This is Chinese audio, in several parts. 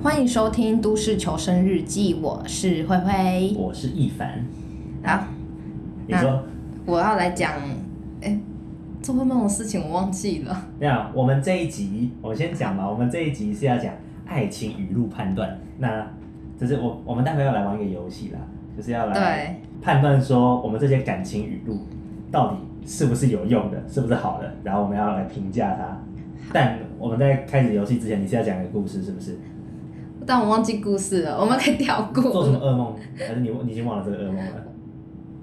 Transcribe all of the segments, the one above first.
欢迎收听《都市求生日记》，我是灰灰，我是易凡。好，你说我要来讲，哎，做噩梦的事情我忘记了。那我们这一集，我先讲吧。我们这一集是要讲爱情语录判断。那就是我，我们待会要来玩一个游戏啦，就是要来判断说我们这些感情语录到底是不是有用的，是不是好的，然后我们要来评价它。但我们在开始游戏之前，你是要讲一个故事，是不是？但我忘记故事了，我们可以跳过。做什么噩梦？还是你你已经忘了这个噩梦了？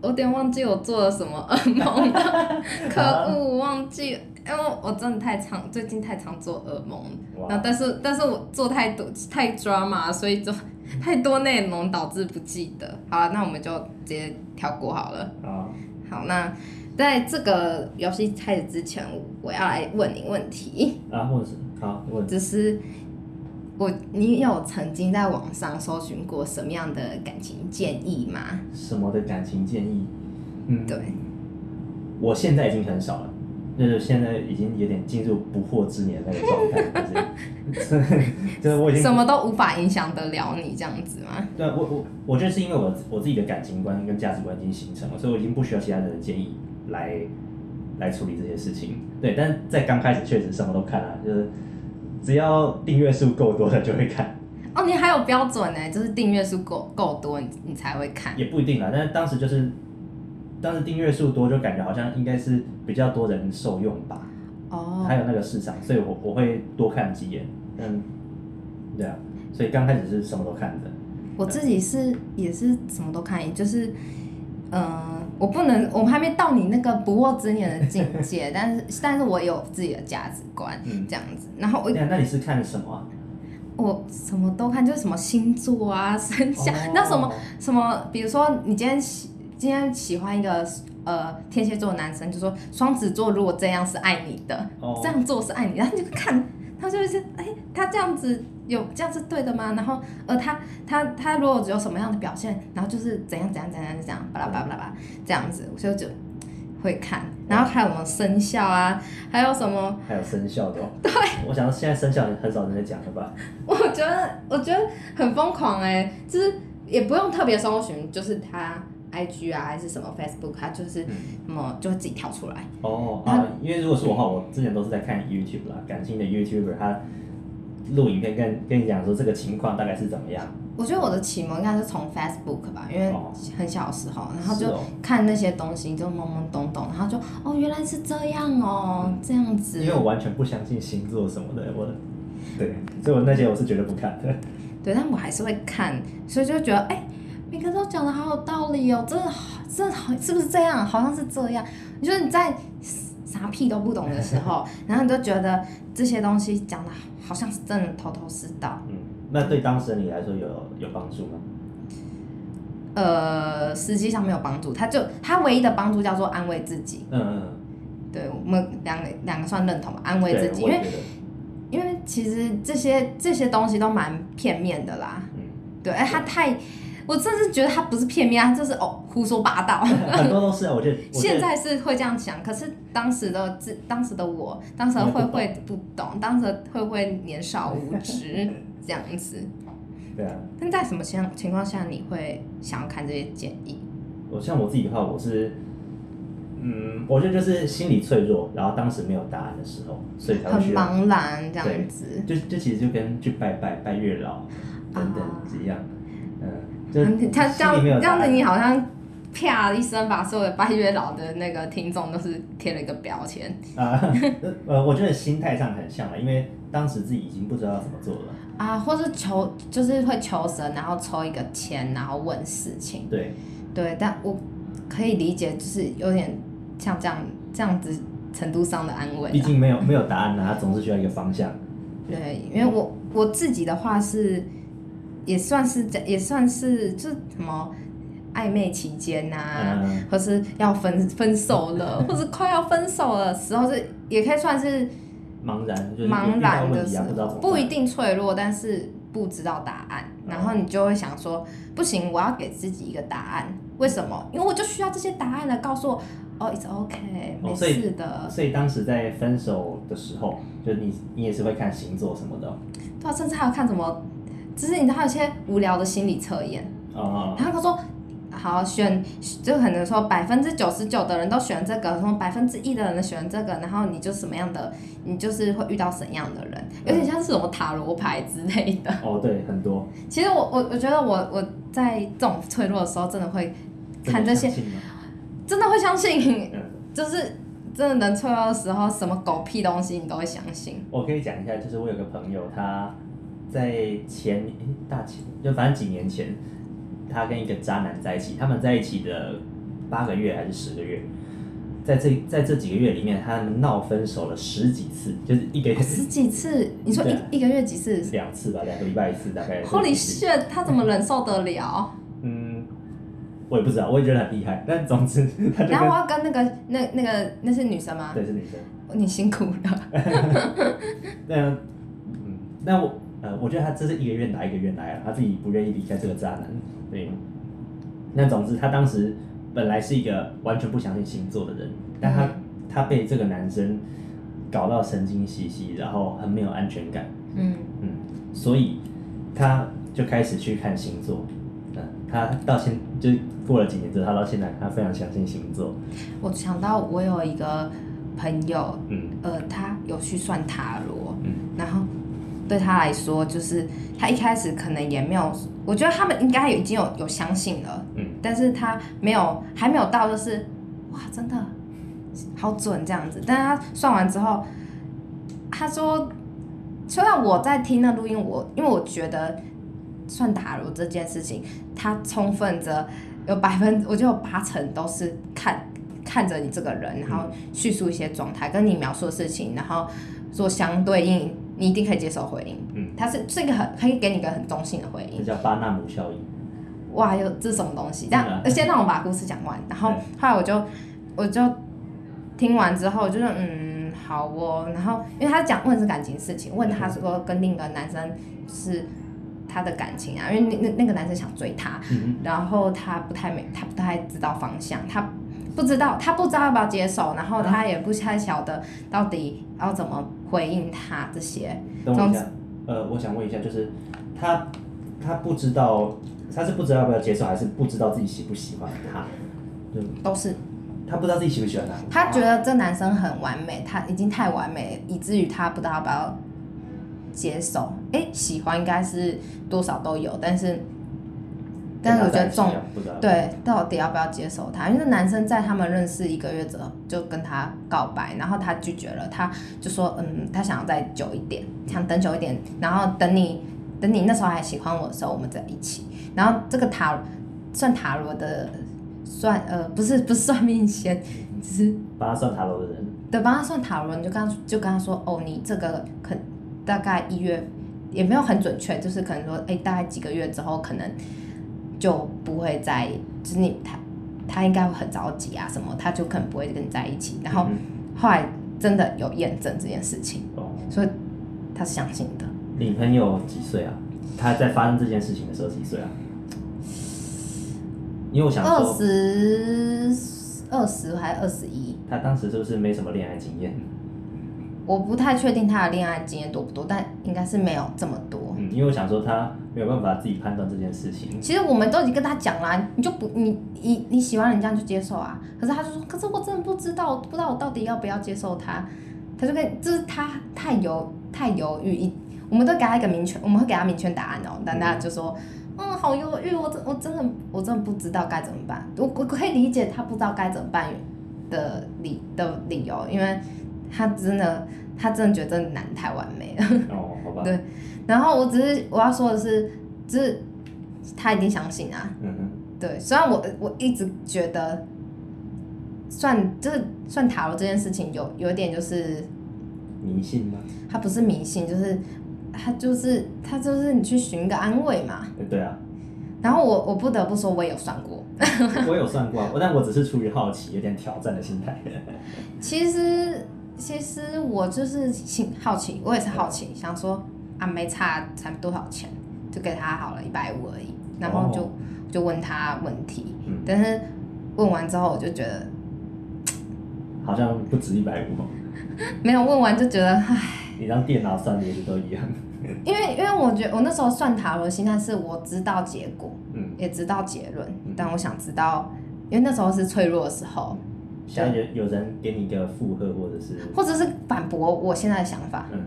我有点忘记我做了什么噩梦了，可恶，我忘记，因为我真的太常，最近太常做噩梦。然后但是但是我做太多太 drama，所以就太多内容导致不记得。好了，那我们就直接跳过好了。好，好，那在这个游戏开始之前，我要来问你问题。啊，或者是好问，只是。我，你有曾经在网上搜寻过什么样的感情建议吗？什么的感情建议？嗯，对。我现在已经很少了，就是现在已经有点进入不惑之年那个状态，就是，就是我已经什么都无法影响得了你这样子吗？对，我我我觉得是因为我我自己的感情观跟价值观已经形成了，所以我已经不需要其他人的建议来来处理这些事情。对，但是在刚开始确实什么都看了，就是。只要订阅数够多的就会看。哦，你还有标准呢，就是订阅数够够多，你你才会看。也不一定啦，但是当时就是，当时订阅数多，就感觉好像应该是比较多人受用吧。哦。还有那个市场，所以我我会多看几眼。嗯，对啊，所以刚开始是什么都看的。我自己是也是什么都看，就是，嗯、呃。我不能，我们还没到你那个不惑之年的境界，但是但是我有自己的价值观，嗯、这样子。然后我，那你是看什么、啊？我什么都看，就是什么星座啊、生肖，哦、那什么什么，比如说你今天喜今天喜欢一个呃天蝎座的男生，就说双子座如果这样是爱你的，哦、这样做是爱你，然后你就看。他就是哎、欸，他这样子有这样是对的吗？然后呃，他他他如果只有什么样的表现，然后就是怎样怎样怎样怎样，巴拉巴拉巴拉这样子，我就就会看。然后还有什么生肖啊，还有什么？还有生肖的、哦。对。我想到现在生肖很少人在讲了吧？我觉得我觉得很疯狂哎、欸，就是也不用特别搜寻，就是他。I G 啊，还是什么 Facebook，它就是什么就会自己跳出来。哦啊，因为如果是我的话，我之前都是在看 YouTube 啦，感性的 YouTuber，他录影片跟跟你讲说这个情况大概是怎么样。我觉得我的启蒙应该是从 Facebook 吧，因为很小的时候，然后就看那些东西就懵懵懂懂，然后就哦原来是这样哦，这样子。因为我完全不相信星座什么的，我对，所以我那些我是绝对不看的。对，但我还是会看，所以就觉得哎。每个都讲的好有道理哦，真的好，真的好，是不是这样？好像是这样。你说你在啥屁都不懂的时候，然后你就觉得这些东西讲的好像是真的头头是道。嗯，那对当时的你来说有有帮助吗？呃，实际上没有帮助，他就他唯一的帮助叫做安慰自己。嗯嗯。对，我们两个两个算认同吧，安慰自己，因为因为其实这些这些东西都蛮片面的啦。嗯。对，哎，他太。我真是觉得他不是片面啊，就是哦胡说八道。很多都是啊，我觉得。现在是会这样想，可是当时的自，当时的我，当时会会不懂，当时会会年少无知 这样子。对啊。但在什么情情况下你会想要看这些建议？我像我自己的话，我是，嗯，我觉得就是心理脆弱，然后当时没有答案的时候，所以才会很茫然这样子。就就其实就跟去拜拜拜月老等等一样，嗯。嗯，他这样这样子，你好像啪一声把所有的拜月老的那个听众都是贴了一个标签啊。呃，我觉得心态上很像了，因为当时自己已经不知道怎么做了啊，或是求就是会求神，然后抽一个签，然后问事情。对对，但我可以理解，就是有点像这样这样子程度上的安慰。毕竟没有没有答案啊，他总是需要一个方向。对，因为我我自己的话是。也算是这，也算是就什么暧昧期间呐、啊，嗯、或是要分分手了，或是快要分手的时候，是也可以算是茫然，就是茫然的时候，不一定脆弱，但是不知道答案，嗯、然后你就会想说，不行，我要给自己一个答案，为什么？因为我就需要这些答案来告诉我，哦，it's okay，没事的。哦、所以，所以当时在分手的时候，就你你也是会看星座什么的，对啊，甚至还有看什么。只是你知道有些无聊的心理测验，哦，然后他说。好选，就可能说百分之九十九的人都选这个，什么百分之一的人选这个，然后你就什么样的，你就是会遇到什么样的人，有点像是什么塔罗牌之类的。哦，对，很多。其实我我我觉得我我在这种脆弱的时候，真的会看这些，真的会相信，嗯、就是真的能脆弱的时候，什么狗屁东西你都会相信。我可以讲一下，就是我有个朋友，他在前大前，就反正几年前。他跟一个渣男在一起，他们在一起的八个月还是十个月，在这在这几个月里面，他们闹分手了十几次，就是一个月 十几次。你说一一个月几次？两次吧，两个礼拜一次，大概。Holy shit！他怎么忍受得了？嗯，我也不知道，我也觉得很厉害。但总之，然后我要跟那个那那个那是女生吗？对，是女生。你辛苦了。那嗯，那我呃，我觉得他这是一个愿打一个愿挨啊，他自己不愿意离开这个渣男。对，那总之，他当时本来是一个完全不相信星座的人，但他、嗯、他被这个男生搞到神经兮兮，然后很没有安全感。嗯嗯，所以他就开始去看星座。嗯，他到现就过了几年之后，他到现在他非常相信星座。我想到我有一个朋友，嗯，呃，他有去算塔罗，嗯，然后。对他来说，就是他一开始可能也没有，我觉得他们应该已经有有相信了，嗯，但是他没有，还没有到，就是哇，真的好准这样子。但是他算完之后，他说，虽然我在听那录音，我因为我觉得算塔罗这件事情，他充分着有百分，我觉得有八成都是看 看着你这个人，然后叙述一些状态，跟你描述的事情，然后做相对应。你一定可以接受回应，嗯，它是这个很可以给你一个很中性的回应，这叫巴纳姆效应。哇，有这是什么东西？这样，先让我把故事讲完，然后后来我就我就听完之后，就是嗯，好哦。然后因为他讲问是感情事情，问他说跟另一个男生是他的感情啊，因为那那那个男生想追她，嗯，然后他不太没，他不太知道方向，他。不知道，他不知道要不要接受，然后他也不太晓得到底要怎么回应他这些。等我一下，呃，我想问一下，就是他他不知道，他是不知道要不要接受，还是不知道自己喜不喜欢他？都是。他不知道自己喜不喜欢他。他觉得这男生很完美，他已经太完美，以至于他不知道要不要接受。哎，喜欢应该是多少都有，但是。但是我觉得重对，到底要不要接受他？因为男生在他们认识一个月之后就跟他告白，然后他拒绝了，他就说嗯，他想要再久一点，想等久一点，然后等你等你那时候还喜欢我的时候，我们在一起。然后这个塔算塔罗的算呃不是不是算命先，只是帮他算塔罗的人。对，帮他算塔罗，你就跟他就跟他说哦，你这个可大概一月也没有很准确，就是可能说哎大概几个月之后可能。就不会再，就是你他他应该会很着急啊什么，他就可能不会跟你在一起。然后后来真的有验证这件事情，哦、所以他是相信的。你朋友几岁啊？他在发生这件事情的时候几岁啊？因为我想说二十二十还是二十一？他当时是不是没什么恋爱经验？我不太确定他的恋爱经验多不多，但应该是没有这么多。嗯，因为我想说他没有办法自己判断这件事情。其实我们都已经跟他讲了，你就不你你你喜欢人家就接受啊。可是他就说，可是我真的不知道，不知道我到底要不要接受他。他就跟就是他太犹太犹豫，一我们都给他一个明确，我们会给他明确答案哦。但他就说，嗯，好犹豫，我真我真的我真的不知道该怎么办。我我可以理解他不知道该怎么办的理的理由，因为。他真的，他真的觉得这男太完美了。吧。对，然后我只是我要说的是，就是他一定相信啊。嗯哼。对，虽然我我一直觉得算，算就是算塔罗这件事情有有点就是迷信吗？他不是迷信，就是他就是他就是你去寻个安慰嘛。对啊。然后我我不得不说，我也有算过。我有算过，但我只是出于好奇，有点挑战的心态。其实。其实我就是挺好奇，我也是好奇，想说啊，没差才多少钱，就给他好了一百五而已，然后就、哦、就问他问题，嗯、但是问完之后我就觉得好像不止一百五，没有问完就觉得唉，你让电脑算的也是都一样，因为因为我觉得我那时候算塔罗心态是我知道结果，嗯，也知道结论，嗯，但我想知道，因为那时候是脆弱的时候。现在有有人给你一个附和，或者是或者是反驳我现在的想法，嗯，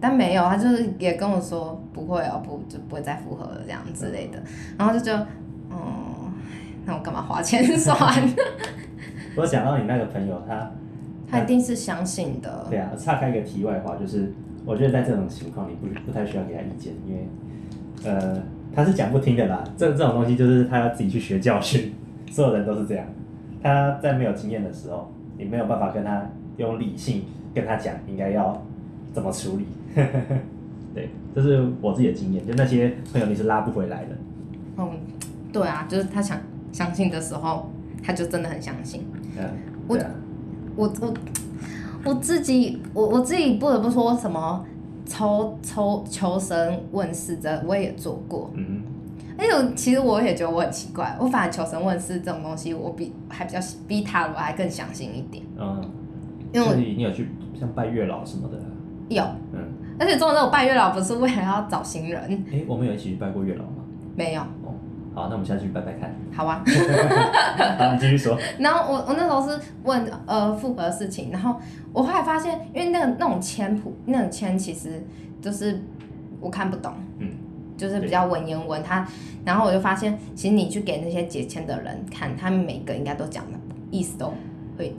但没有，他就是也跟我说不会哦，不就不会再附和了这样之类的，嗯、然后就就嗯，那我干嘛花钱算？我想到你那个朋友，他他一定是相信的。对啊，岔开一个题外话，就是我觉得在这种情况，你不不太需要给他意见，因为呃，他是讲不听的啦。这这种东西就是他要自己去学教训，所有人都是这样。他在没有经验的时候，你没有办法跟他用理性跟他讲应该要怎么处理。对，这是我自己的经验，就那些朋友你是拉不回来的。嗯，对啊，就是他想相信的时候，他就真的很相信。嗯，我我我我自己我我自己不得不说什么抽抽求神问事这我也做过。嗯。哎呦，其实我也觉得我很奇怪，我反而求神问事这种东西，我比还比较比塔罗还更相信一点。嗯，因为你有去像拜月老什么的？有，嗯，而且重点是我拜月老不是为了要找新人。哎、欸，我们有一起去拜过月老吗？没有。哦，好，那我们下次去拜拜看。好啊。好，你继续说。然后我我那时候是问呃复合的事情，然后我后来发现，因为那个那种签谱，那种签其实就是我看不懂。嗯。就是比较文言文，他，然后我就发现，其实你去给那些解签的人看，他们每个应该都讲的意思都会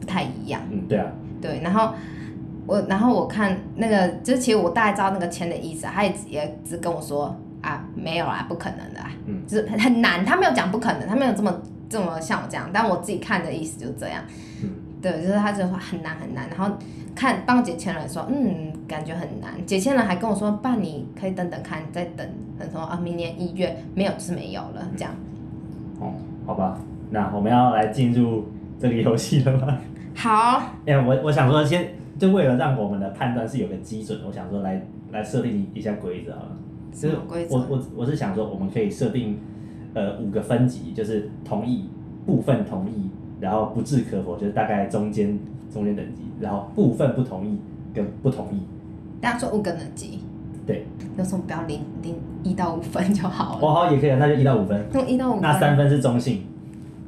不太一样。嗯，对啊。对，然后我，然后我看那个，就其实我大概知道那个签的意思，他也也只跟我说啊，没有啊，不可能的啊，嗯，就是很难，他没有讲不可能，他没有这么这么像我这样，但我自己看的意思就是这样。嗯，对，就是他就说很难很难，然后看帮我解签的人说，嗯。感觉很难，解签人还跟我说：“爸，你可以等等看，再等等说啊，明年一月没有就是没有了。”这样。哦，好吧，那我们要来进入这个游戏了吗？好。哎，我我想说，先就为了让我们的判断是有个基准，我想说来来设定一下规则好了。什么规则？我我我是想说，我们可以设定呃五个分级，就是同意、部分同意，然后不置可否，就是大概中间中间等级，然后部分不同意跟不同意。大家说五个等级，对，有什么不要零零一到五分就好了。哦，好，也可以，那就一到五分。用一到五分。那三分是中性。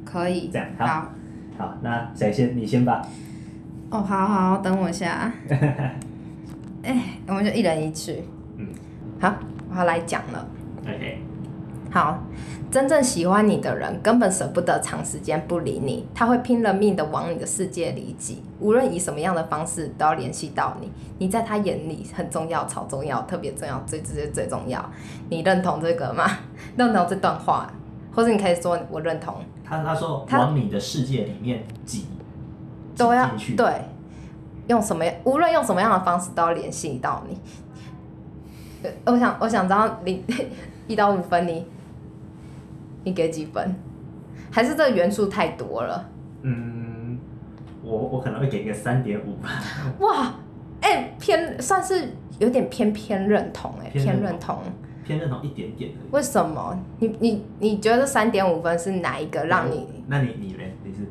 可以。这样好。好，好，那谁先？你先吧。哦，好好，等我一下。哎，我们就一人一句。嗯。好，我要来讲了。OK。好。真正喜欢你的人根本舍不得长时间不理你，他会拼了命的往你的世界里挤，无论以什么样的方式都要联系到你。你在他眼里很重要，超重要，特别重要，最最最重要。你认同这个吗？认同这段话，或者你可以说我认同。他他说往你的世界里面挤，都要对，用什么无论用什么样的方式都要联系到你。我想我想知道你 一到五分你。你给几分？还是这个元素太多了？嗯，我我可能会给一个三点五吧。哇，哎、欸，偏算是有点偏偏认同哎、欸，偏认同，偏认同一点点。为什么？你你你觉得三点五分是哪一个让你？那你你嘞？你是？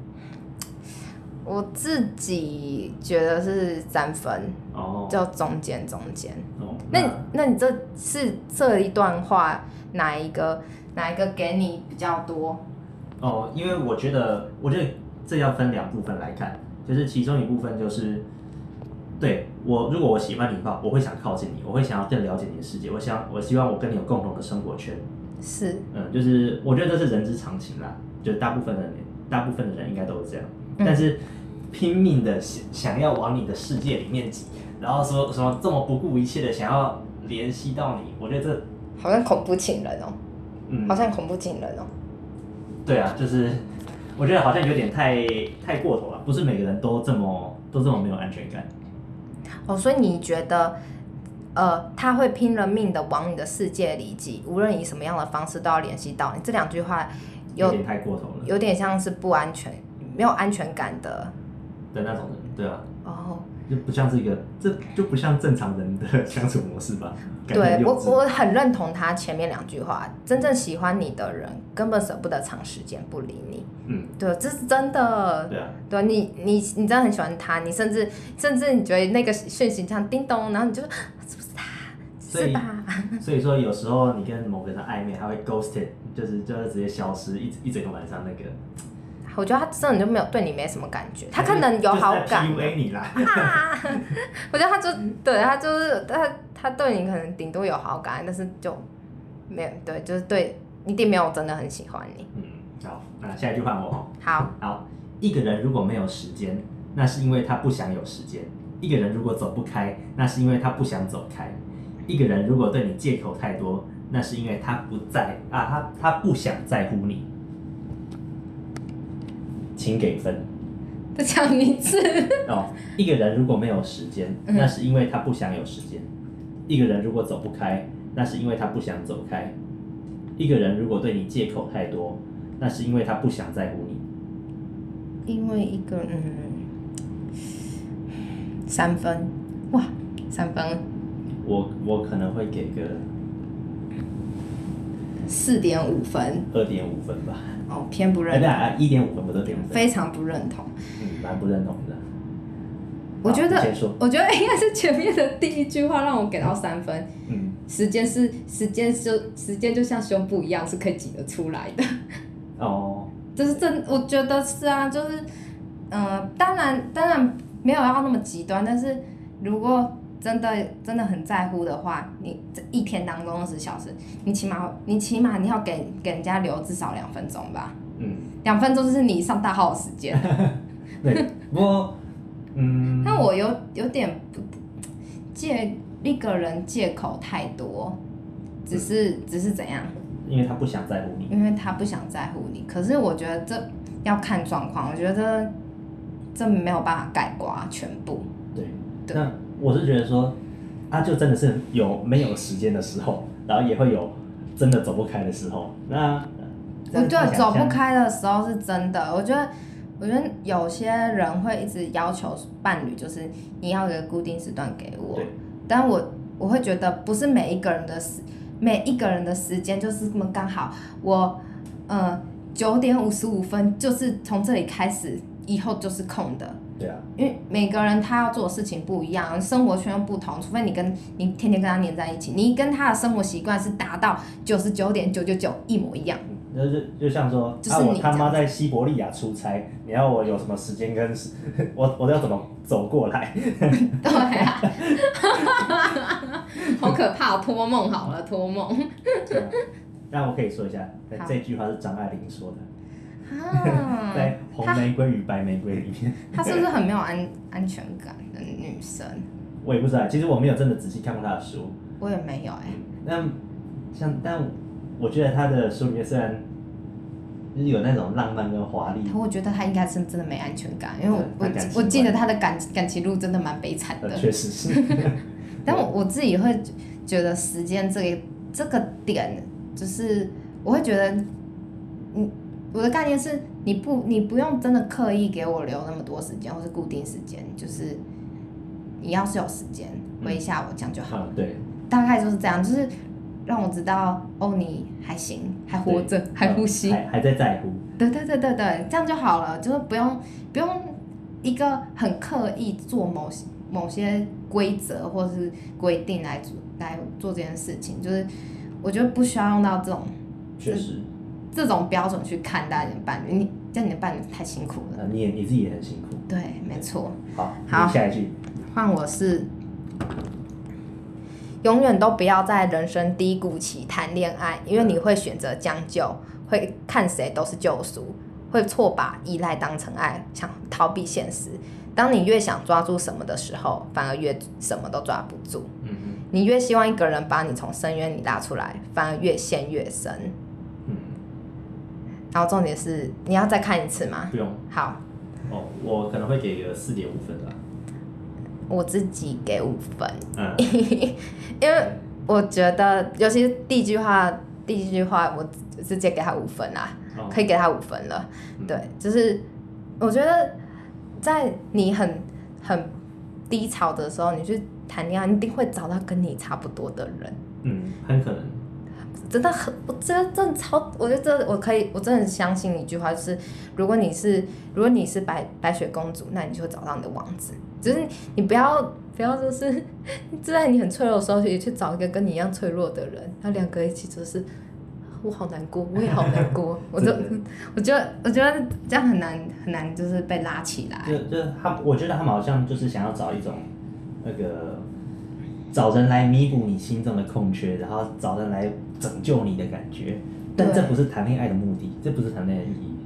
我自己觉得是三分哦，就中间中间。哦，那那，那你这是这一段话哪一个？哪一个给你比较多？哦，因为我觉得，我觉得这要分两部分来看，就是其中一部分就是，对我，如果我喜欢你的话，我会想靠近你，我会想要更了解你的世界，我想，我希望我跟你有共同的生活圈。是，嗯，就是我觉得这是人之常情啦，就是大部分的人，大部分的人应该都是这样，嗯、但是拼命的想想要往你的世界里面挤，然后说什么这么不顾一切的想要联系到你，我觉得这好像恐怖情人哦。嗯，好像恐怖情人哦。对啊，就是我觉得好像有点太太过头了，不是每个人都这么都这么没有安全感。哦，所以你觉得，呃，他会拼了命的往你的世界里挤，无论以什么样的方式都要联系到你。这两句话有，有点太过头了，有点像是不安全、没有安全感的的那种人，对啊。哦。就不像是一个，这就不像正常人的相处模式吧？对，我我很认同他前面两句话，真正喜欢你的人根本舍不得长时间不理你。嗯，对，这是真的。对啊，对你你你真的很喜欢他，你甚至甚至你觉得那个讯息像叮咚，然后你就说是不是他？是吧？所以说有时候你跟某个人暧昧，他会 ghosted，就是就是直接消失，一一整个晚上那个。我觉得他真的就没有对你没什么感觉，他可能有好感。PUA 你啦。我觉得他就对他就是他他对你可能顶多有好感，但是就没有对，就是对一定没有真的很喜欢你。嗯，好，那下一句换我。好。好，一个人如果没有时间，那是因为他不想有时间；一个人如果走不开，那是因为他不想走开；一个人如果对你借口太多，那是因为他不在啊，他他不想在乎你。请给分。再讲名字。哦，一个人如果没有时间，那是因为他不想有时间；一个人如果走不开，那是因为他不想走开；一个人如果对你借口太多，那是因为他不想在乎你。因为一个嗯，三分，哇，三分。我我可能会给个四点五分。二点五分吧。哦，偏不认同。一点五分不都分？非常不认同。嗯，蛮不认同的。我觉得，我觉得应该是前面的第一句话让我给到三分。嗯。时间是时间，就时间就像胸部一样，是可以挤得出来的。哦。就是真，我觉得是啊，就是，嗯、呃，当然，当然没有要那么极端，但是如果。真的真的很在乎的话，你这一天当中二十小时，你起码你起码你要给给人家留至少两分钟吧。嗯。两分钟就是你上大号的时间。对，不过，嗯。那我有有点不借一个人借口太多，只是、嗯、只是怎样？因为他不想在乎你。因为他不想在乎你，可是我觉得这要看状况，我觉得这没有办法概括全部。对。对。我是觉得说，啊，就真的是有没有时间的时候，然后也会有真的走不开的时候。那我觉得走不开的时候是真的。我觉得，我觉得有些人会一直要求伴侣，就是你要一个固定时段给我。但我我会觉得，不是每一个人的时，每一个人的时间就是这么刚好。我，呃，九点五十五分就是从这里开始，以后就是空的。对啊，因为每个人他要做的事情不一样，生活圈又不同，除非你跟你天天跟他黏在一起，你跟他的生活习惯是达到九十九点九九九一模一样。那就就像说，就是、啊、我他妈在西伯利亚出差，你要我有什么时间跟 我我要怎么走过来？对啊，好可怕，托梦好了，托梦。那我可以说一下，这句话是张爱玲说的。啊，在红玫瑰与白玫瑰里面，她是不是很没有安安全感的女生？我也不知道，其实我没有真的仔细看过她的书。我也没有哎、欸。那像，但我觉得她的书里面虽然就是有那种浪漫跟华丽，我觉得她应该是真的没安全感，因为我我我记得她的感感情路真的蛮悲惨的。确实是。但我我自己会觉得时间这个这个点，就是我会觉得，嗯。我的概念是，你不，你不用真的刻意给我留那么多时间，或是固定时间，就是你要是有时间回一下我这样就好了。嗯。对，大概就是这样，就是让我知道哦，你还行，还活着，还呼吸，还还在在乎。对对对对对，这样就好了，就是不用不用一个很刻意做某些某些规则或是规定来做来做这件事情，就是我觉得不需要用到这种。确实。这种标准去看待你的伴侣，你这样你的伴侣太辛苦了。你也你自己也很辛苦。对，没错。好，好，下一句。换我是，永远都不要在人生低谷期谈恋爱，因为你会选择将就，会看谁都是救赎，会错把依赖当成爱，想逃避现实。当你越想抓住什么的时候，反而越什么都抓不住。嗯嗯。你越希望一个人把你从深渊里拉出来，反而越陷越深。然后重点是，你要再看一次吗？不用。好。哦，我可能会给个四点五分吧。我自己给五分。嗯。因为我觉得，尤其是第一句话，第一句话我直接给他五分啦，哦，可以给他五分了。嗯。对，就是我觉得，在你很很低潮的时候，你去谈恋爱，你一定会找到跟你差不多的人。嗯，很可能。真的很，我真的真的超，我觉得这我可以，我真的相信一句话，就是如果你是如果你是白白雪公主，那你就会找到你的王子。只是你不要不要就是 在你很脆弱的时候，也去找一个跟你一样脆弱的人，然后两个一起就是，我好难过，我也好难过，我就我觉得我觉得这样很难很难，就是被拉起来。就就他，我觉得他们好像就是想要找一种那个找人来弥补你心中的空缺，然后找人来拯救你的感觉，但这不是谈恋爱的目的，这不是谈恋爱的意义。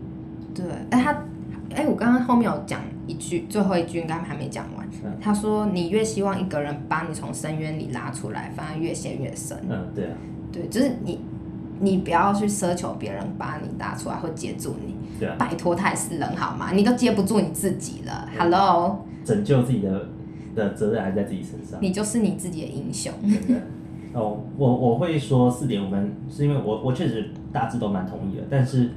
对，哎他。哎，我刚刚后面有讲一句，最后一句应该还没讲完。嗯、他说：“你越希望一个人把你从深渊里拉出来，反而越陷越深。”嗯，对啊。对，就是你，你不要去奢求别人把你拉出来或接住你。对啊。拜托，他也是人好吗？你都接不住你自己了。嗯、Hello。拯救自己的的责任还在自己身上。你就是你自己的英雄。真的。哦，我我会说四点五分，是因为我我确实大致都蛮同意的，但是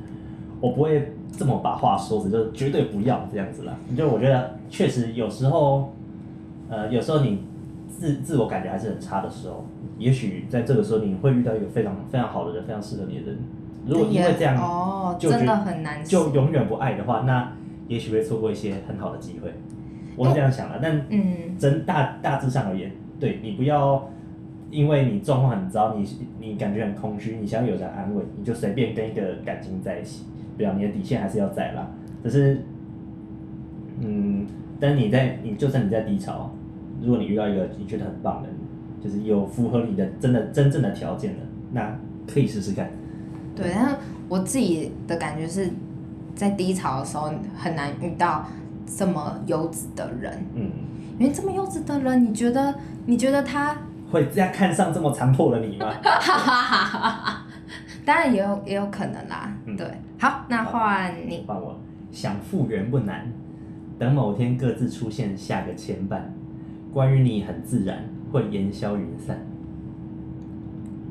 我不会。这么把话说死，就绝对不要这样子了。就我觉得，确实有时候，呃，有时候你自自我感觉还是很差的时候，也许在这个时候你会遇到一个非常非常好的人，非常适合你的人。如果因为这样哦，真的很难，就永远不爱的话，那也许会错过一些很好的机会。我是这样想的，但嗯，真大大致上而言，对你不要因为你状况很糟，你你感觉很空虚，你想要有人安慰，你就随便跟一个感情在一起。对啊，你的底线还是要在啦。可是，嗯，但你在你就算你在低潮，如果你遇到一个你觉得很棒的，就是有符合你的真的真正的条件的，那可以试试看。对，但是我自己的感觉是在低潮的时候很难遇到这么优质的人。嗯，因为这么优质的人，你觉得你觉得他会这样看上这么残破的你吗？当然也有也有可能啦，嗯、对，好，那换你。换我，想复原不难，等某天各自出现下个牵绊，关于你很自然会烟消云散。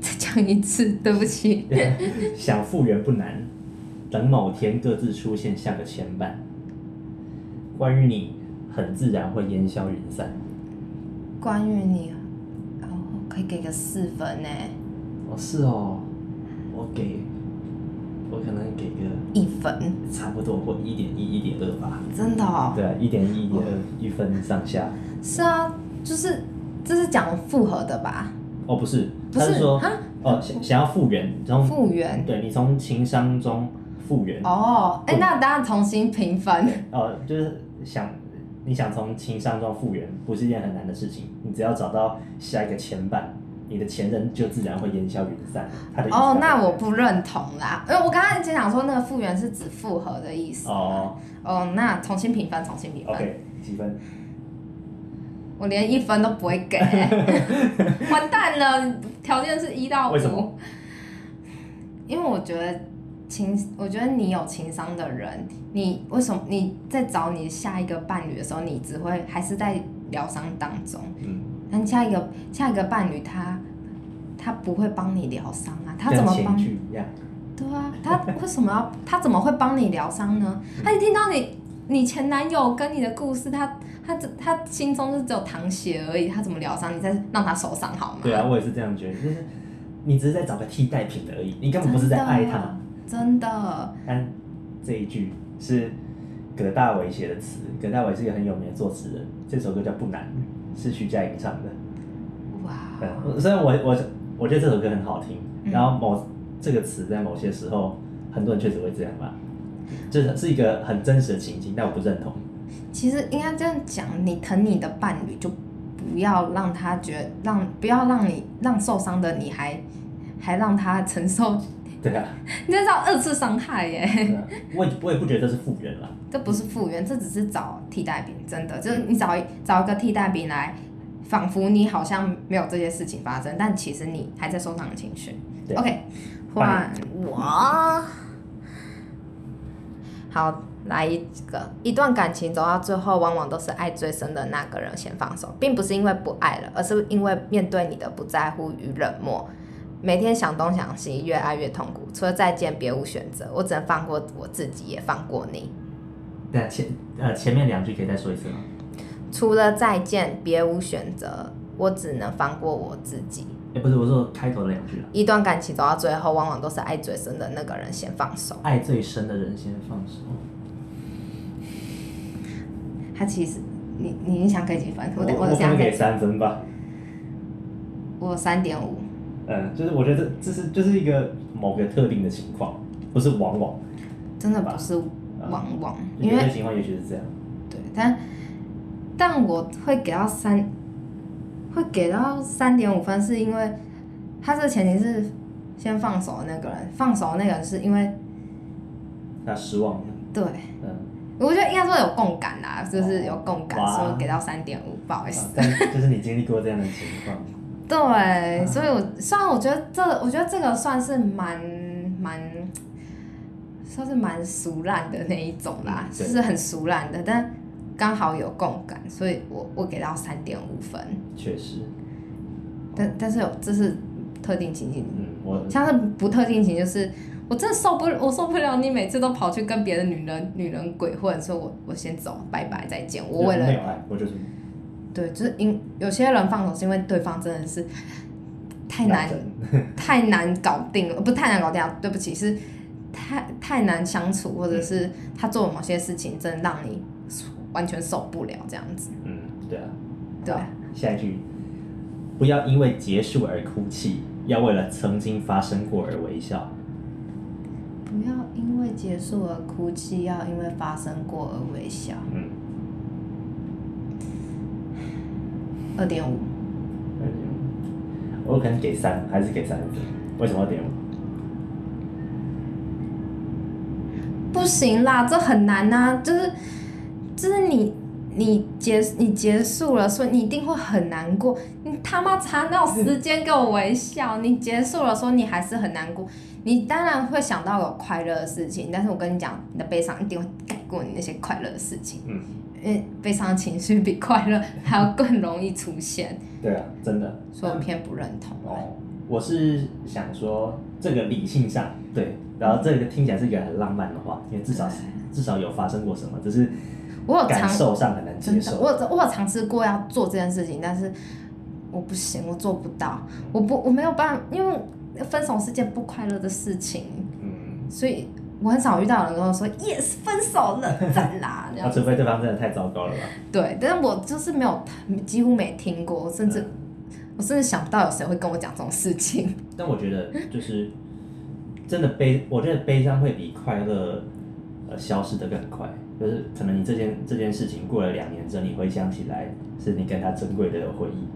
再讲一次，对不起。想复原不难，等某天各自出现下个牵绊，关于你很自然会烟消云散。关于你，哦，可以给个四分呢。哦，是哦。我给，我可能给个一分，差不多或一点一、一点二吧。真的哦？对啊，一点一、一点二，一分上下。是啊，就是这是讲复合的吧？哦，不是，他是说哦，想想要复原，从复原，对你从情伤中复原。哦，哎，那当然重新评分。哦，就是想你想从情伤中复原，不是一件很难的事情，你只要找到下一个牵绊。你的前任就自然会烟消云散。他的哦，那我不认同啦，因为我刚刚就想说那个复原是指复合的意思。哦哦，那重新评分，重新评分。OK，几分？我连一分都不会给，完蛋了！条件是一到五。因为我觉得情，我觉得你有情商的人，你为什么你在找你下一个伴侣的时候，你只会还是在疗伤当中？嗯。那下一个下一个伴侣他，他他不会帮你疗伤啊？他怎么帮？对啊，他为什么要？他怎么会帮你疗伤呢？他一听到你你前男友跟你的故事，他他他心中就只有淌血而已，他怎么疗伤？你再让他受伤好吗？对啊，我也是这样觉得，就是你只是在找个替代品而已，你根本不是在爱他。真的。但这一句是葛大为写的词，葛大为是一个很有名的作词人，这首歌叫《不难》。是徐佳莹唱的，哇！虽然我我我觉得这首歌很好听，嗯、然后某这个词在某些时候，很多人确实会这样吧，这是一个很真实的情景，但我不认同。其实应该这样讲，你疼你的伴侣，就不要让他觉得让不要让你让受伤的你还还让他承受。对啊，你这叫二次伤害耶！啊、我也我也不觉得这是复原了，这不是复原，这只是找替代品，真的就是你找一找一个替代品来，仿佛你好像没有这些事情发生，但其实你还在受伤的情绪。OK，换我。好，来一个，一段感情走到最后，往往都是爱最深的那个人先放手，并不是因为不爱了，而是因为面对你的不在乎与冷漠。每天想东想西，越爱越痛苦。除了再见，别无选择。我只能放过我自己，也放过你。对，前呃前面两句可以再说一次吗？除了再见，别无选择。我只能放过我自己。哎、欸，不是，我说开头的两句了。一段感情走到最后，往往都是爱最深的那个人先放手。爱最深的人先放手。他其实你你想给几分？我我我想给三分吧。我三点五。嗯，就是我觉得这这是就是一个某个特定的情况，不是往往。真的不是往往，嗯、因为情况也许是这样。对，但但我会给到三，会给到三点五分，是因为他这个前提是先放手的那个人，放手的那个人是因为他失望了。对，嗯，我觉得应该说有共感啦，就是有共感，所以给到三点五，不好意思。但就是你经历过这样的情况。对，所以我虽然我觉得这，我觉得这个算是蛮蛮。算是蛮俗烂的那一种啦，嗯、就是很俗烂的，但刚好有共感，所以我我给到三点五分。确实，但但是有这是特定情境，嗯，我像是不特定情境，就是我真的受不我受不了你每次都跑去跟别的女人女人鬼混，所以我我先走，拜拜再见。我为了没有爱，我就是对，就是因有些人放手是因为对方真的是太难太难搞定了，不太难搞定啊，对不起是。太太难相处，或者是他做某些事情，真的让你完全受不了这样子。嗯，对啊。对。下一句，不要因为结束而哭泣，要为了曾经发生过而微笑。不要因为结束而哭泣，要因为发生过而微笑。嗯。二点五。二点五。我可能给三，还是给三分？为什么二点五？不行啦，这很难呐、啊，就是，就是你你结你结束了，所以你一定会很难过。你他妈才哪有时间给我微笑？你结束了，说你还是很难过。你当然会想到有快乐的事情，但是我跟你讲，你的悲伤一定会盖过你那些快乐的事情。嗯，因为悲伤的情绪比快乐还要更容易出现。对啊，真的。所以我偏不认同。哦，我是想说这个理性上对。然后这个听起来是一个很浪漫的话，因为至少至少有发生过什么，只是我有感受上很难接受。我有我有尝试过要做这件事情，但是我不行，我做不到，我不我没有办法，因为分手是件不快乐的事情，嗯，所以我很少遇到人跟我说 yes 分手了，赞啦，那除非对方真的太糟糕了吧？对，但是我就是没有，几乎没听过，甚至、嗯、我甚至想不到有谁会跟我讲这种事情。但我觉得就是。真的悲，我觉得悲伤会比快乐，呃，消失的更快。就是可能你这件这件事情过了两年之后，你回想起来，是你跟他珍贵的回忆。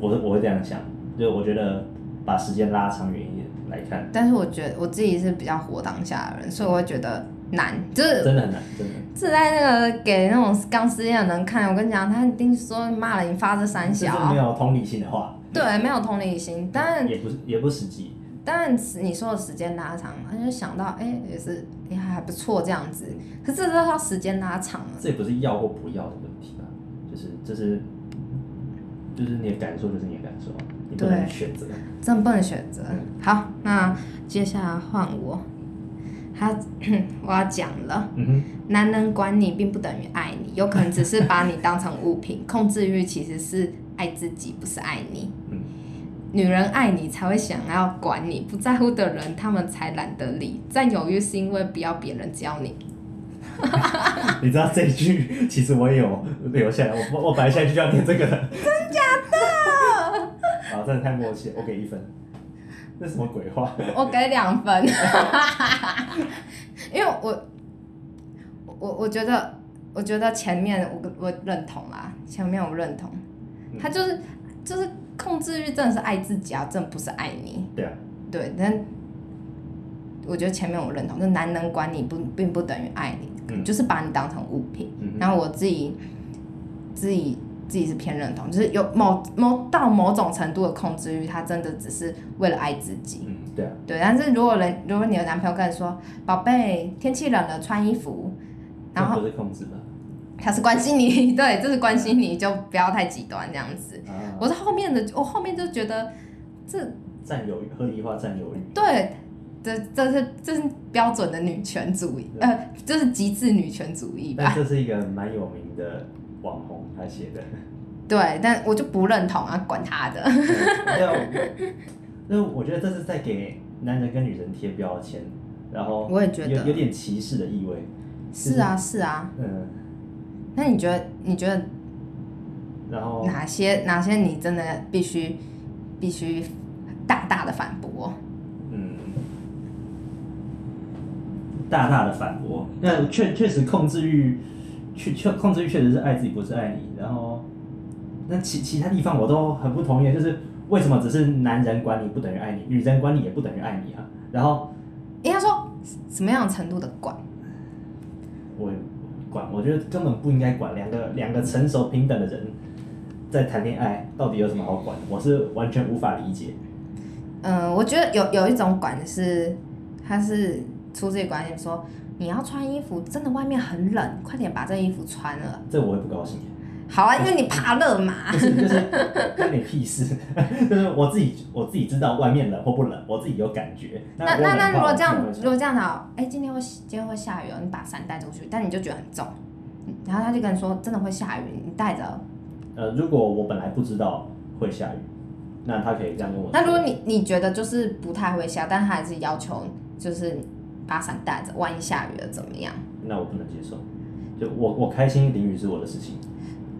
我我会这样想，就我觉得把时间拉长远一点来看。但是我觉得我自己是比较活当下的人，所以我会觉得难，就是真的难，真的。是在那个给那种刚失恋的人看，我跟你讲，他一定说骂了你发这三小，就是没有同理心的话。对，没有同理心，但也不是也不实际。当然，你说的时间拉长，他就想到，哎、欸，也是，也、欸、还不错这样子。可是这都要时间拉长了。这也不是要或不要的问题吧？就是，就是，就是你的感受，就是你的感受，你不能选择。真不能选择。好，那接下来换我。他，我要讲了。嗯。男人管你，并不等于爱你，有可能只是把你当成物品。控制欲其实是爱自己，不是爱你。嗯。女人爱你才会想要管你，不在乎的人他们才懒得理。占有欲是因为不要别人教你。你知道这一句，其实我也有留下来。我我本来下一句就要念这个的。真假的？啊，真的太默契，我给一分。这什么鬼话？我给两分。因为我我我觉得我觉得前面我我认同啦，前面我认同，他就是就是。控制欲真的是爱自己啊，真的不是爱你。对啊。对，但我觉得前面我认同，就男人管你不并不等于爱你，嗯、就是把你当成物品。嗯、哼然后我自己自己自己是偏认同，就是有某某到某种程度的控制欲，他真的只是为了爱自己。嗯，对啊。对，但是如果人如果你的男朋友跟你说：“宝贝，天气冷了，穿衣服。”然后。不是控制吧？他是关心你，对，就是关心你，就不要太极端这样子。啊、我是后面的，我后面就觉得这占有欲，合理化占有欲。对，这这是这是标准的女权主义，呃，这是极致女权主义吧？这是一个蛮有名的网红他写的。对，但我就不认同啊，管他的。那我觉得这是在给男人跟女人贴标签，然后我也觉得有有点歧视的意味。是啊，是啊。嗯。那你觉得？你觉得然后哪些哪些你真的必须必须大大的反驳？嗯，大大的反驳。那确确实控制欲，确确控制欲确实是爱自己不是爱你。然后，那其其他地方我都很不同意，就是为什么只是男人管你不等于爱你，女人管你也不等于爱你啊？然后应该说什么样的程度的管？我管，我觉得根本不应该管。两个两个成熟平等的人在谈恋爱，到底有什么好管？我是完全无法理解。嗯，我觉得有有一种管是，他是出自于观念说，你要穿衣服，真的外面很冷，快点把这衣服穿了。这我会不高兴。好啊，因为你怕热嘛。不是，就是关你屁事。就是我自己，我自己知道外面冷或不冷，我自己有感觉。那那那如果这样，如果这样好，哎、欸，今天会今天会下雨哦，你把伞带出去，但你就觉得很重。然后他就跟你说，真的会下雨，你带着。呃，如果我本来不知道会下雨，那他可以这样跟我说。那如果你你觉得就是不太会下，但他还是要求就是把伞带着，万一下雨了怎么样？那我不能接受。就我我开心淋雨是我的事情。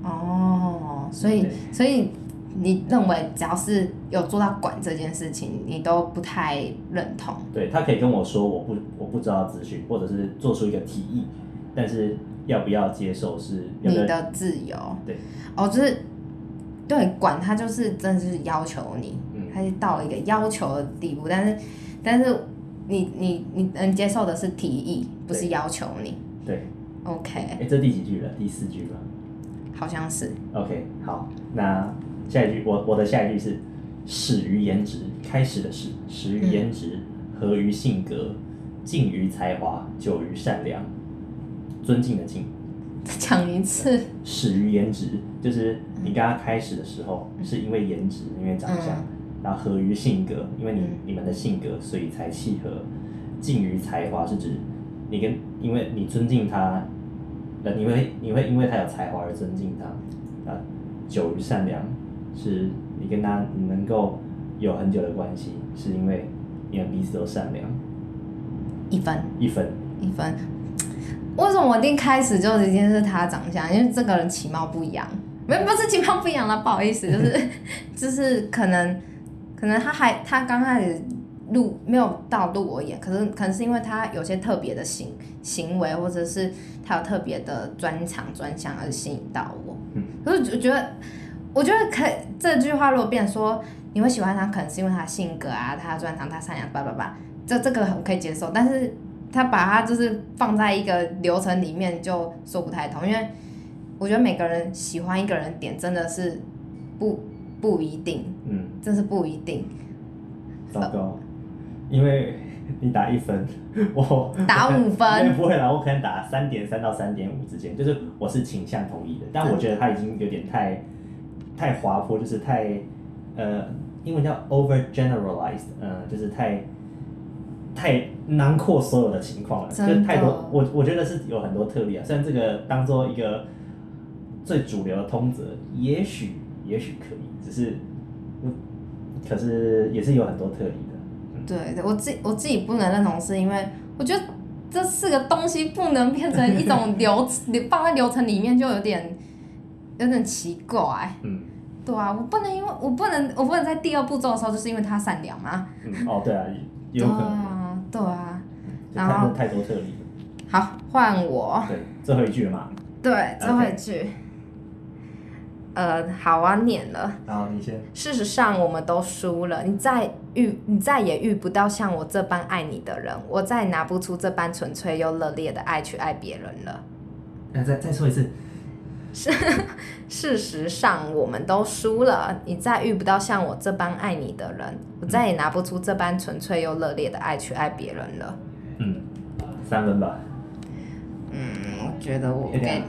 哦，所以所以你认为只要是有做到管这件事情，你都不太认同？对，他可以跟我说我不我不知道资讯，或者是做出一个提议，但是要不要接受是你的自由。对，哦，就是对管他就是真的是要求你，嗯，他是到了一个要求的地步，但是但是你你你能接受的是提议，不是要求你。对，OK。哎，这第几句了？第四句吧。好像是。OK，好，那下一句，我我的下一句是始于颜值，开始的始，始于颜值，合于性格，敬于才华，久于善良，尊敬的敬。讲一次。始于颜值，就是你刚刚开始的时候，是因为颜值，因为长相，嗯、然后合于性格，因为你你们的性格，所以才契合。敬于才华是指你跟，因为你尊敬他。你会你会因为他有才华而尊敬他，啊，久于善良，是你跟他你能够有很久的关系，是因为你们彼此都善良。一分，一分，一分。为什么我一开始就已经是他长相？因为这个人其貌不扬，没不是其貌不扬了，不好意思，就是 就是可能可能他还他刚开始。录没有到录我眼，可是可能是因为他有些特别的行行为，或者是他有特别的专长专项而吸引到我。嗯，可是我觉得，我觉得可这句话如果变说你会喜欢他，可能是因为他性格啊，他专长，他善良，叭叭叭，这这个很可以接受。但是他把他就是放在一个流程里面，就说不太通，因为我觉得每个人喜欢一个人点真的是不不一定，嗯，真是不一定。糟糕。因为你打一分，我打五分，不会啦，我可能打三点三到三点五之间，就是我是倾向同意的，但我觉得他已经有点太太滑坡，就是太呃，英文叫 over generalized，呃，就是太太囊括所有的情况了，就是太多，我我觉得是有很多特例啊，虽然这个当做一个最主流的通则，也许也许可以，只是可是也是有很多特例的。对，我自己我自己不能认同，是因为我觉得这四个东西不能变成一种流放在流程里面，就有点 有点奇怪。嗯，对啊，我不能因为我不能我不能在第二步骤的时候，就是因为他善良嘛？嗯，哦，对啊，有可能。对啊，对啊。然后太多特例。好，换我。对，最后一句了嘛。对，最后一句。呃，好啊，念了。好，你先。事实上，我们都输了。你再遇，你再也遇不到像我这般爱你的人。我再也拿不出这般纯粹又热烈的爱去爱别人了。那再再说一次。是，事实上，我们都输了。你再遇不到像我这般爱你的人。我再也拿不出这般纯粹又热烈的爱去爱别人了。嗯，三轮吧。嗯，我觉得我给。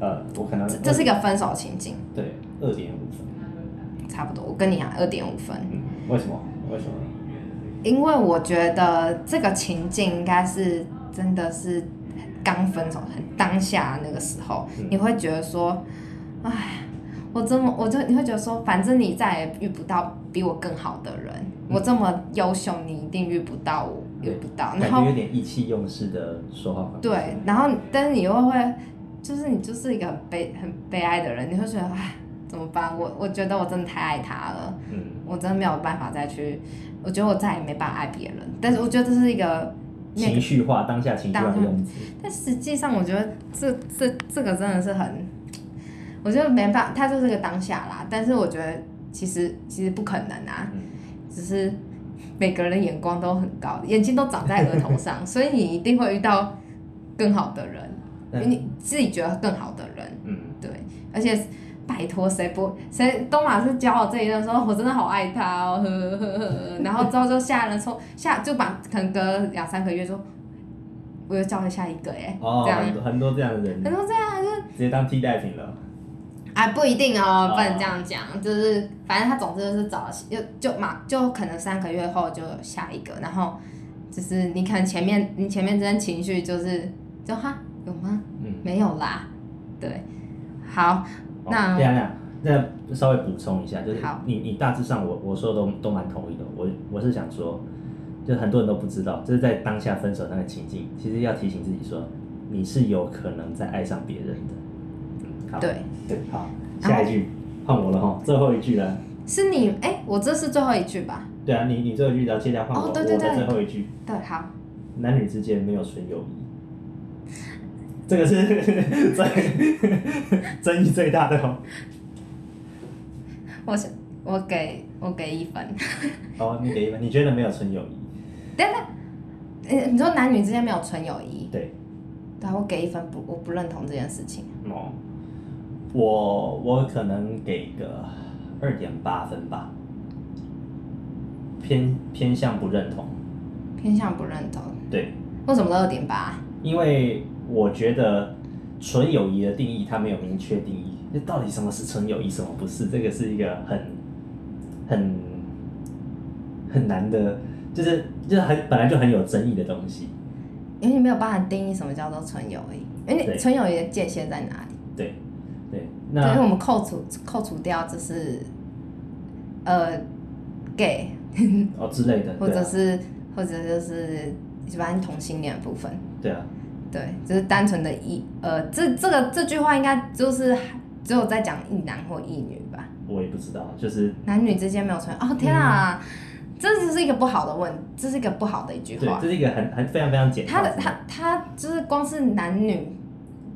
呃，我可能这是一个分手情境。对，二点五分，差不多。我跟你讲，二点五分。嗯，为什么？为什么？因为我觉得这个情境应该是真的是刚分手很当下那个时候，嗯、你会觉得说，哎，我这么，我就你会觉得说，反正你再也遇不到比我更好的人，嗯、我这么优秀，你一定遇不到我，遇不到。然后有点意气用事的说话。对，然后但是你又会。就是你就是一个很悲很悲哀的人，你会觉得唉，怎么办？我我觉得我真的太爱他了，嗯，我真的没有办法再去，我觉得我再也没办法爱别人。但是我觉得这是一个情绪化，当下情绪化的用词。但实际上，我觉得这这这个真的是很，我觉得没办法，他就是个当下啦。但是我觉得其实其实不可能啊，嗯、只是每个人的眼光都很高，眼睛都长在额头上，所以你一定会遇到更好的人，比你自己觉得更好的人。嗯，对，而且。拜托，谁不谁？东马是教我这一段，说我真的好爱他哦，呵呵呵。然后之后就下人说下就把可能隔两三个月说，我又教了下一个哎，哦，这样很多这样的人，很多这样还是直接当替代品了。啊，不一定哦，不能这样讲，就是反正他总之就是找又就马就可能三个月后就下一个，然后就是你可能前面你前面这段情绪就是就哈有吗？嗯，没有啦，对，好。那这样这样，那稍微补充一下，就是你你大致上我我说的都都蛮同意的。我我是想说，就很多人都不知道，就是在当下分手那个情境，其实要提醒自己说，你是有可能在爱上别人的。嗯，好，对对，好，下一句换我了哈，最后一句了。是你哎、欸，我这是最后一句吧？对啊，你你最后一句，然后接下来换我，哦、对对对我的最后一句。对，好。男女之间没有纯友谊。这个是最争议最大的哦。我是我给我给一分。哦，你给一分？你觉得没有纯友谊？等等，呃，你说男女之间没有纯友谊？对。对，我给一分，不，我不认同这件事情。哦，我我可能给个二点八分吧，偏偏向不认同。偏向不认同。对。为什么二点八？因为。我觉得纯友谊的定义，它没有明确定义。那到底什么是纯友谊，什么不是？这个是一个很很很难的，就是就是很本来就很有争议的东西。因为你没有办法定义什么叫做纯友谊，因为纯友谊的界限在哪里？对对，那因为我们扣除扣除掉，就是呃 gay 哦之类的，或者是、啊、或者就是一般同性恋的部分。对啊。对，就是单纯的一，呃，这这个这句话应该就是只有在讲一男或一女吧？我也不知道，就是男女之间没有纯哦，天啊，嗯、这只是一个不好的问，这是一个不好的一句话。对，这是一个很很非常非常简单。他的他他就是光是男女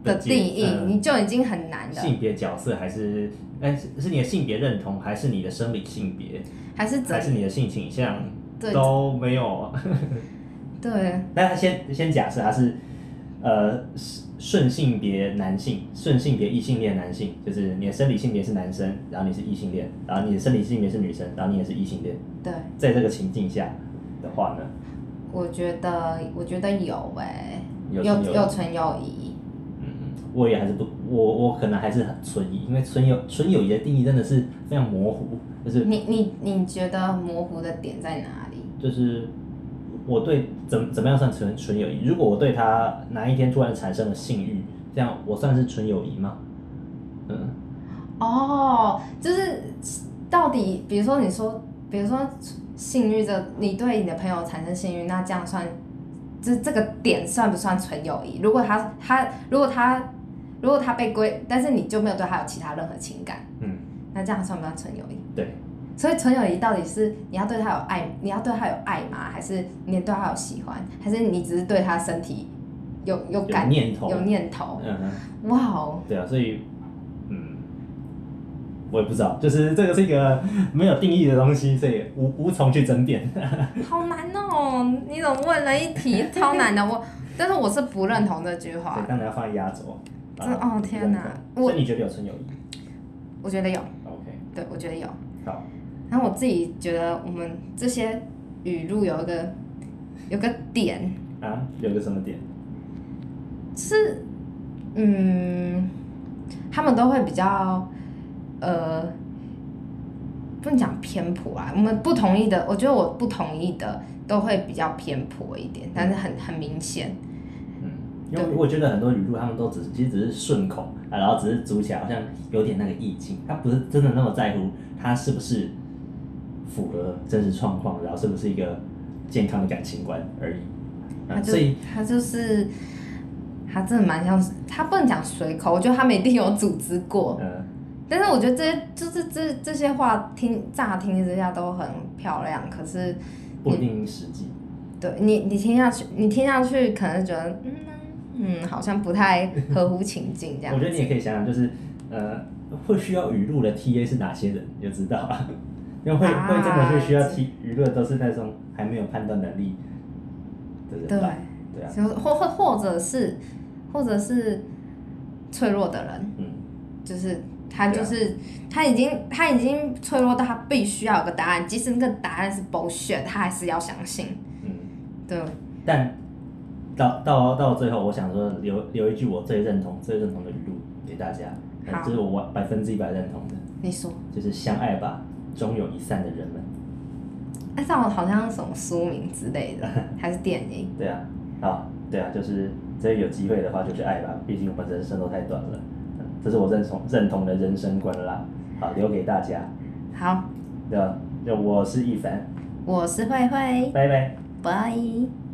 的定义，嗯、你就已经很难了。性别角色还是哎，是你的性别认同，还是你的生理性别，还是还是你的性倾向，都没有。对。那他先先假设他是。呃，顺性别男性，顺性别异性恋男性，就是你的生理性别是男生，然后你是异性恋，然后你的生理性别是女生，然后你也是异性恋。对，在这个情境下的话呢？我觉得，我觉得有诶、欸，有有纯友谊。嗯，我也还是不，我我可能还是很存疑，因为纯友纯友谊的定义真的是非常模糊，就是你你你觉得模糊的点在哪里？就是。我对怎怎么样算纯纯友谊？如果我对他哪一天突然产生了性欲，这样我算是纯友谊吗？嗯。哦，就是到底，比如说你说，比如说性欲的，你对你的朋友产生性欲，那这样算，这这个点算不算纯友谊？如果他他如果他如果他被归，但是你就没有对他有其他任何情感，嗯，那这样算不算纯友谊？对。所以纯友谊到底是你要对他有爱，你要对他有爱吗？还是你对他有喜欢？还是你只是对他身体有有感有念头？有念头。嗯哼。哇哦。对啊，所以，嗯，我也不知道，就是这个是一个没有定义的东西，所以无无从去争辩。好难哦！你怎么问了一题超难的？我，但是我是不认同这句话。当然要放在压轴。这哦天哪！所以你觉得有纯友谊？我觉得有。OK。对，我觉得有。好。然后我自己觉得，我们这些语录有一个有个点啊，有个什么点？是，嗯，他们都会比较，呃，不能讲偏颇啊。我们不同意的，我觉得我不同意的都会比较偏颇一点，但是很很明显。嗯，因为我觉得很多语录他们都只是其实只是顺口啊，然后只是组起来好像有点那个意境，他不是真的那么在乎他是不是。符合真实状况，然后是不是一个健康的感情观而已。他就所以他就是，他真的蛮像是，他不能讲随口，我觉得他们一定有组织过。嗯，但是我觉得这些就是这这些话听乍听之下都很漂亮，可是不一定实际。对你，你听下去，你听下去可能觉得嗯嗯，好像不太合乎情境这样。我觉得你也可以想想，就是呃，会需要语录的 TA 是哪些人，你就知道了。因为会、啊、会真的是需要提舆论，都是那种还没有判断能力的人。对对啊，或或或者是或者是脆弱的人，嗯，就是。他就是，他已经他已经脆弱到他必须要有个答案，即使那个答案是 bullshit，他还是要相信。嗯，对。但到到到最后，我想说留留一句我最认同、最认同的语录给大家，这是我百分之一百认同的。你说。就是相爱吧，终有一散的人们。哎，这好像什么书名之类的，还是电影？对啊，好，对啊，就是这有机会的话就去爱吧，毕竟我们人生都太短了。这是我认同认同的人生观啦，好，留给大家。好，对吧？就我是易凡，我是慧慧，拜拜，拜。